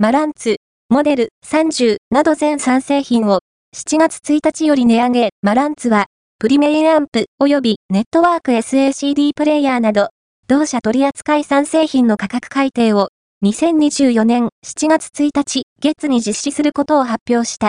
マランツ、モデル30など全3製品を7月1日より値上げ、マランツは、プリメインアンプ及びネットワーク SACD プレイヤーなど、同社取扱い3製品の価格改定を2024年7月1日月に実施することを発表した。